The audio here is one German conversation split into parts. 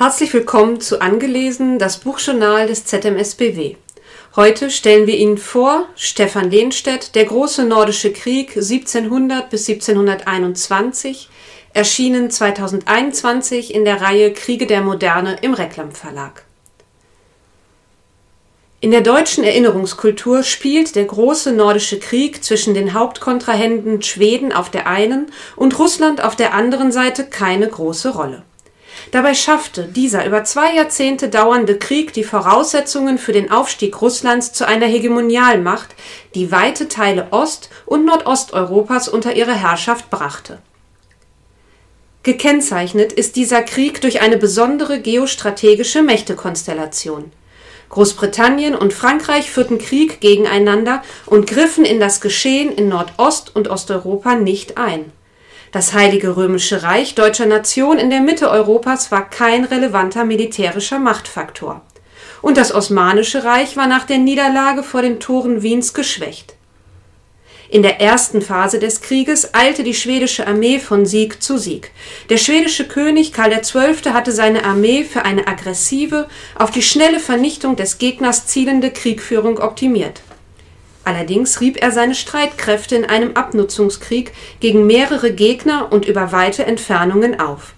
Herzlich willkommen zu Angelesen, das Buchjournal des ZMSBW. Heute stellen wir Ihnen vor Stefan Lehnstedt, Der große nordische Krieg 1700 bis 1721, erschienen 2021 in der Reihe Kriege der Moderne im Reklam Verlag. In der deutschen Erinnerungskultur spielt der große nordische Krieg zwischen den Hauptkontrahenten Schweden auf der einen und Russland auf der anderen Seite keine große Rolle. Dabei schaffte dieser über zwei Jahrzehnte dauernde Krieg die Voraussetzungen für den Aufstieg Russlands zu einer Hegemonialmacht, die weite Teile Ost und Nordosteuropas unter ihre Herrschaft brachte. Gekennzeichnet ist dieser Krieg durch eine besondere geostrategische Mächtekonstellation. Großbritannien und Frankreich führten Krieg gegeneinander und griffen in das Geschehen in Nordost und Osteuropa nicht ein das Heilige Römische Reich deutscher Nation in der Mitte Europas war kein relevanter militärischer Machtfaktor. Und das Osmanische Reich war nach der Niederlage vor den Toren Wiens geschwächt. In der ersten Phase des Krieges eilte die schwedische Armee von Sieg zu Sieg. Der schwedische König Karl XII. hatte seine Armee für eine aggressive, auf die schnelle Vernichtung des Gegners zielende Kriegführung optimiert Allerdings rieb er seine Streitkräfte in einem Abnutzungskrieg gegen mehrere Gegner und über weite Entfernungen auf.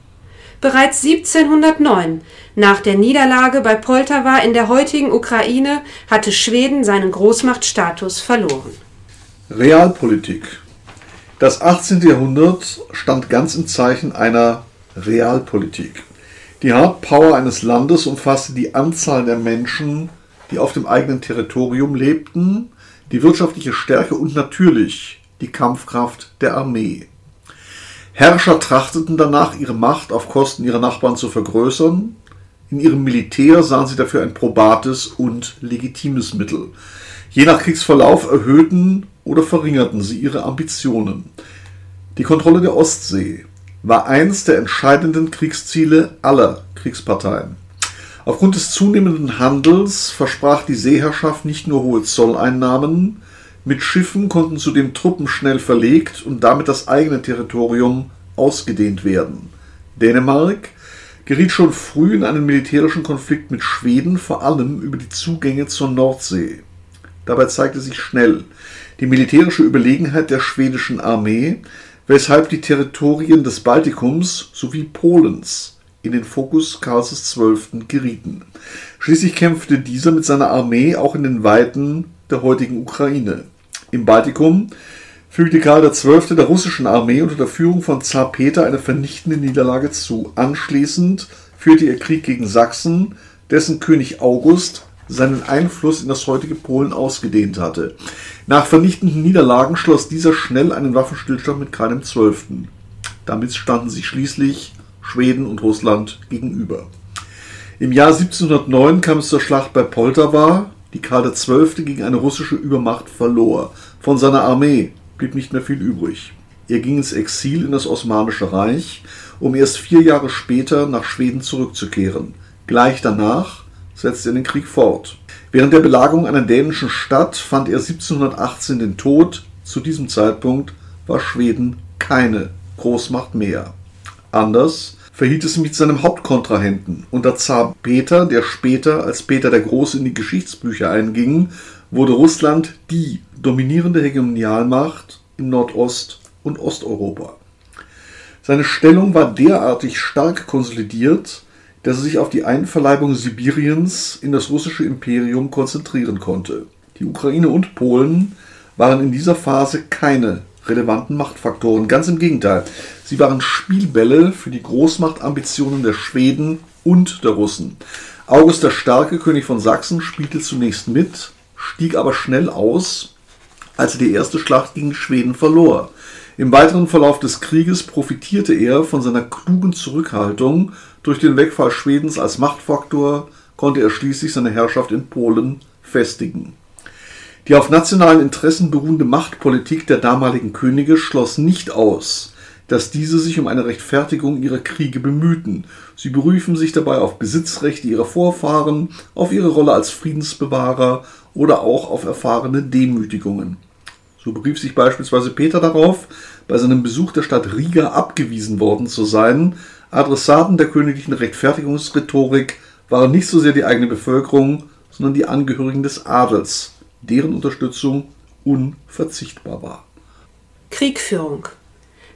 Bereits 1709, nach der Niederlage bei Poltawa in der heutigen Ukraine, hatte Schweden seinen Großmachtstatus verloren. Realpolitik Das 18. Jahrhundert stand ganz im Zeichen einer Realpolitik. Die Hardpower eines Landes umfasste die Anzahl der Menschen, die auf dem eigenen Territorium lebten, die wirtschaftliche Stärke und natürlich die Kampfkraft der Armee. Herrscher trachteten danach, ihre Macht auf Kosten ihrer Nachbarn zu vergrößern. In ihrem Militär sahen sie dafür ein probates und legitimes Mittel. Je nach Kriegsverlauf erhöhten oder verringerten sie ihre Ambitionen. Die Kontrolle der Ostsee war eines der entscheidenden Kriegsziele aller Kriegsparteien. Aufgrund des zunehmenden Handels versprach die Seeherrschaft nicht nur hohe Zolleinnahmen, mit Schiffen konnten zudem Truppen schnell verlegt und damit das eigene Territorium ausgedehnt werden. Dänemark geriet schon früh in einen militärischen Konflikt mit Schweden, vor allem über die Zugänge zur Nordsee. Dabei zeigte sich schnell die militärische Überlegenheit der schwedischen Armee, weshalb die Territorien des Baltikums sowie Polens in den Fokus Karls XII. gerieten. Schließlich kämpfte dieser mit seiner Armee auch in den Weiten der heutigen Ukraine. Im Baltikum fügte Karl XII. der russischen Armee unter der Führung von Zar Peter eine vernichtende Niederlage zu. Anschließend führte er Krieg gegen Sachsen, dessen König August seinen Einfluss in das heutige Polen ausgedehnt hatte. Nach vernichtenden Niederlagen schloss dieser schnell einen Waffenstillstand mit Karl XII. Damit standen sie schließlich Schweden und Russland gegenüber. Im Jahr 1709 kam es zur Schlacht bei Poltawa, die Karl XII. gegen eine russische Übermacht verlor. Von seiner Armee blieb nicht mehr viel übrig. Er ging ins Exil in das Osmanische Reich, um erst vier Jahre später nach Schweden zurückzukehren. Gleich danach setzte er den Krieg fort. Während der Belagerung einer dänischen Stadt fand er 1718 den Tod. Zu diesem Zeitpunkt war Schweden keine Großmacht mehr. Anders verhielt es mit seinem Hauptkontrahenten. Unter Zar Peter, der später als Peter der Große in die Geschichtsbücher einging, wurde Russland die dominierende Hegemonialmacht in Nordost- und Osteuropa. Seine Stellung war derartig stark konsolidiert, dass er sich auf die Einverleibung Sibiriens in das russische Imperium konzentrieren konnte. Die Ukraine und Polen waren in dieser Phase keine relevanten Machtfaktoren. Ganz im Gegenteil. Sie waren Spielbälle für die Großmachtambitionen der Schweden und der Russen. August der Starke, König von Sachsen, spielte zunächst mit, stieg aber schnell aus, als er die erste Schlacht gegen Schweden verlor. Im weiteren Verlauf des Krieges profitierte er von seiner klugen Zurückhaltung. Durch den Wegfall Schwedens als Machtfaktor konnte er schließlich seine Herrschaft in Polen festigen. Die auf nationalen Interessen beruhende Machtpolitik der damaligen Könige schloss nicht aus, dass diese sich um eine Rechtfertigung ihrer Kriege bemühten. Sie beriefen sich dabei auf Besitzrechte ihrer Vorfahren, auf ihre Rolle als Friedensbewahrer oder auch auf erfahrene Demütigungen. So berief sich beispielsweise Peter darauf, bei seinem Besuch der Stadt Riga abgewiesen worden zu sein, Adressaten der königlichen Rechtfertigungsrhetorik waren nicht so sehr die eigene Bevölkerung, sondern die Angehörigen des Adels, deren Unterstützung unverzichtbar war. Kriegführung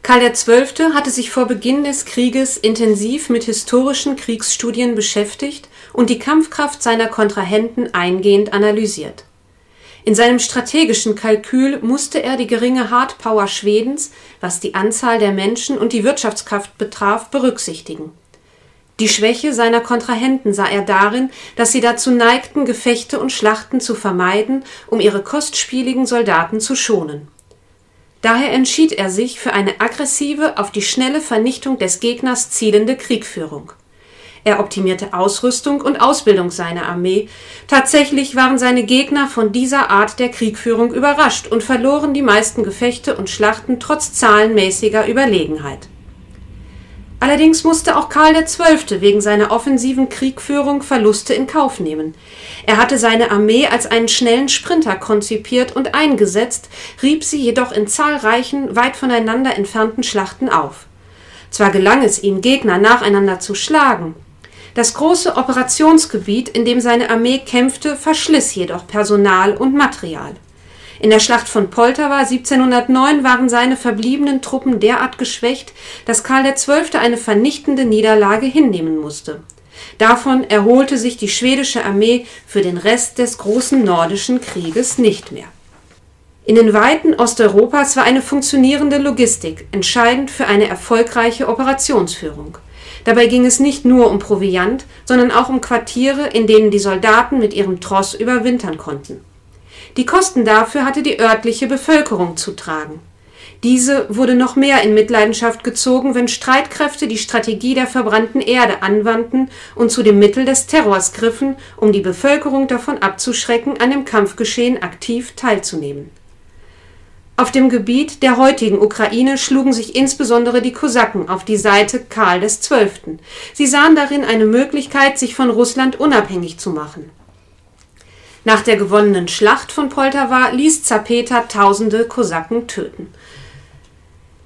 Karl XII. hatte sich vor Beginn des Krieges intensiv mit historischen Kriegsstudien beschäftigt und die Kampfkraft seiner Kontrahenten eingehend analysiert. In seinem strategischen Kalkül musste er die geringe Hardpower Schwedens, was die Anzahl der Menschen und die Wirtschaftskraft betraf, berücksichtigen. Die Schwäche seiner Kontrahenten sah er darin, dass sie dazu neigten, Gefechte und Schlachten zu vermeiden, um ihre kostspieligen Soldaten zu schonen. Daher entschied er sich für eine aggressive, auf die schnelle Vernichtung des Gegners zielende Kriegführung er optimierte Ausrüstung und Ausbildung seiner Armee. Tatsächlich waren seine Gegner von dieser Art der Kriegführung überrascht und verloren die meisten Gefechte und Schlachten trotz zahlenmäßiger Überlegenheit. Allerdings musste auch Karl XII. wegen seiner offensiven Kriegführung Verluste in Kauf nehmen. Er hatte seine Armee als einen schnellen Sprinter konzipiert und eingesetzt, rieb sie jedoch in zahlreichen, weit voneinander entfernten Schlachten auf. Zwar gelang es ihm, Gegner nacheinander zu schlagen, das große Operationsgebiet, in dem seine Armee kämpfte, verschliss jedoch Personal und Material. In der Schlacht von Poltawa 1709 waren seine verbliebenen Truppen derart geschwächt, dass Karl XII. eine vernichtende Niederlage hinnehmen musste. Davon erholte sich die schwedische Armee für den Rest des großen nordischen Krieges nicht mehr. In den Weiten Osteuropas war eine funktionierende Logistik entscheidend für eine erfolgreiche Operationsführung. Dabei ging es nicht nur um Proviant, sondern auch um Quartiere, in denen die Soldaten mit ihrem Tross überwintern konnten. Die Kosten dafür hatte die örtliche Bevölkerung zu tragen. Diese wurde noch mehr in Mitleidenschaft gezogen, wenn Streitkräfte die Strategie der verbrannten Erde anwandten und zu dem Mittel des Terrors griffen, um die Bevölkerung davon abzuschrecken, an dem Kampfgeschehen aktiv teilzunehmen auf dem Gebiet der heutigen Ukraine schlugen sich insbesondere die Kosaken auf die Seite Karl XII. Sie sahen darin eine Möglichkeit, sich von Russland unabhängig zu machen. Nach der gewonnenen Schlacht von Poltawa ließ Zapeta tausende Kosaken töten.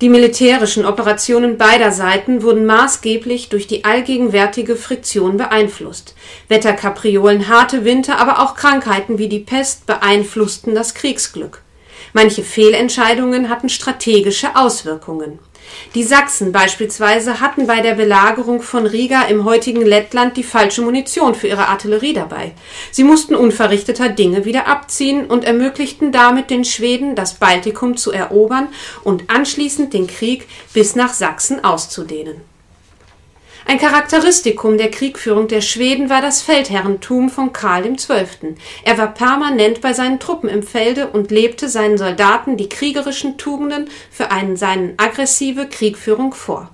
Die militärischen Operationen beider Seiten wurden maßgeblich durch die allgegenwärtige Friktion beeinflusst. Wetterkapriolen, harte Winter, aber auch Krankheiten wie die Pest beeinflussten das Kriegsglück. Manche Fehlentscheidungen hatten strategische Auswirkungen. Die Sachsen beispielsweise hatten bei der Belagerung von Riga im heutigen Lettland die falsche Munition für ihre Artillerie dabei. Sie mussten unverrichteter Dinge wieder abziehen und ermöglichten damit den Schweden, das Baltikum zu erobern und anschließend den Krieg bis nach Sachsen auszudehnen ein Charakteristikum der Kriegführung der Schweden war das Feldherrentum von Karl XII. Er war permanent bei seinen Truppen im Felde und lebte seinen Soldaten die kriegerischen Tugenden für einen seine aggressive Kriegführung vor.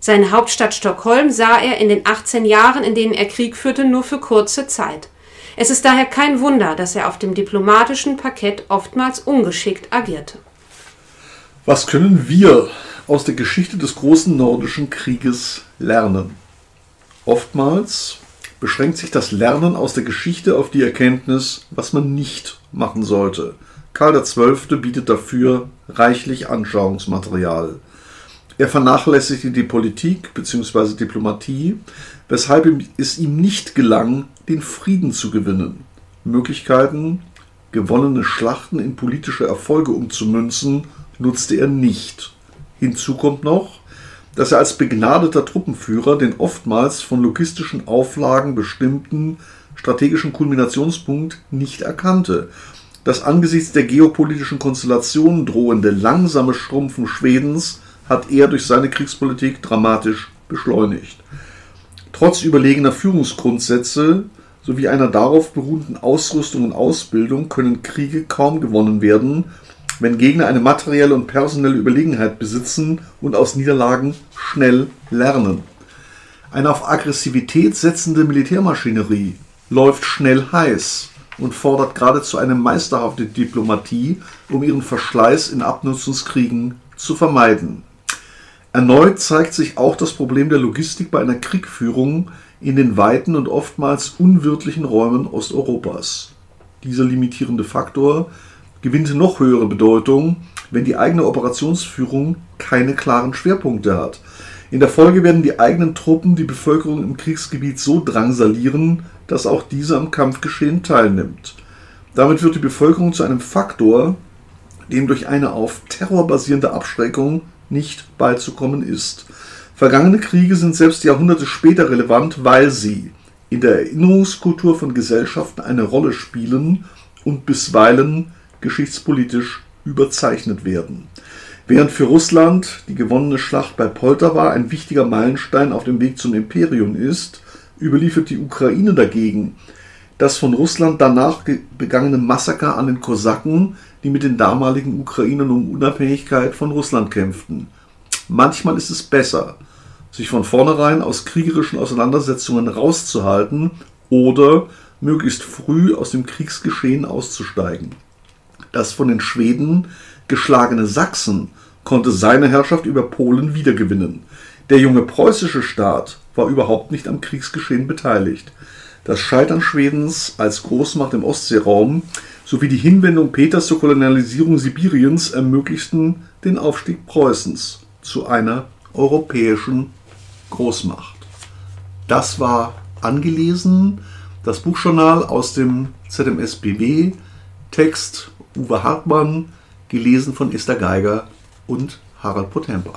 Seine Hauptstadt Stockholm sah er in den 18 Jahren, in denen er Krieg führte, nur für kurze Zeit. Es ist daher kein Wunder, dass er auf dem diplomatischen Parkett oftmals ungeschickt agierte. Was können wir aus der Geschichte des großen nordischen Krieges lernen. Oftmals beschränkt sich das Lernen aus der Geschichte auf die Erkenntnis, was man nicht machen sollte. Karl XII. bietet dafür reichlich Anschauungsmaterial. Er vernachlässigte die Politik bzw. Diplomatie, weshalb es ihm nicht gelang, den Frieden zu gewinnen. Möglichkeiten, gewonnene Schlachten in politische Erfolge umzumünzen, nutzte er nicht. Hinzu kommt noch, dass er als begnadeter Truppenführer den oftmals von logistischen Auflagen bestimmten strategischen Kulminationspunkt nicht erkannte. Das angesichts der geopolitischen Konstellationen drohende langsame Schrumpfen Schwedens hat er durch seine Kriegspolitik dramatisch beschleunigt. Trotz überlegener Führungsgrundsätze sowie einer darauf beruhenden Ausrüstung und Ausbildung können Kriege kaum gewonnen werden, wenn Gegner eine materielle und personelle Überlegenheit besitzen und aus Niederlagen schnell lernen. Eine auf Aggressivität setzende Militärmaschinerie läuft schnell heiß und fordert geradezu eine meisterhafte Diplomatie, um ihren Verschleiß in Abnutzungskriegen zu vermeiden. Erneut zeigt sich auch das Problem der Logistik bei einer Kriegführung in den weiten und oftmals unwirtlichen Räumen Osteuropas. Dieser limitierende Faktor gewinnt noch höhere Bedeutung, wenn die eigene Operationsführung keine klaren Schwerpunkte hat. In der Folge werden die eigenen Truppen die Bevölkerung im Kriegsgebiet so drangsalieren, dass auch diese am Kampfgeschehen teilnimmt. Damit wird die Bevölkerung zu einem Faktor, dem durch eine auf Terror basierende Abschreckung nicht beizukommen ist. Vergangene Kriege sind selbst Jahrhunderte später relevant, weil sie in der Erinnerungskultur von Gesellschaften eine Rolle spielen und bisweilen geschichtspolitisch überzeichnet werden. Während für Russland die gewonnene Schlacht bei Poltawa ein wichtiger Meilenstein auf dem Weg zum Imperium ist, überliefert die Ukraine dagegen das von Russland danach begangene Massaker an den Kosaken, die mit den damaligen Ukrainern um Unabhängigkeit von Russland kämpften. Manchmal ist es besser, sich von vornherein aus kriegerischen Auseinandersetzungen rauszuhalten oder möglichst früh aus dem Kriegsgeschehen auszusteigen. Das von den Schweden geschlagene Sachsen konnte seine Herrschaft über Polen wiedergewinnen. Der junge preußische Staat war überhaupt nicht am Kriegsgeschehen beteiligt. Das Scheitern Schwedens als Großmacht im Ostseeraum sowie die Hinwendung Peters zur Kolonialisierung Sibiriens ermöglichten den Aufstieg Preußens zu einer europäischen Großmacht. Das war angelesen, das Buchjournal aus dem ZMSBW, Text Uwe Hartmann, gelesen von Esther Geiger und Harald Potempa.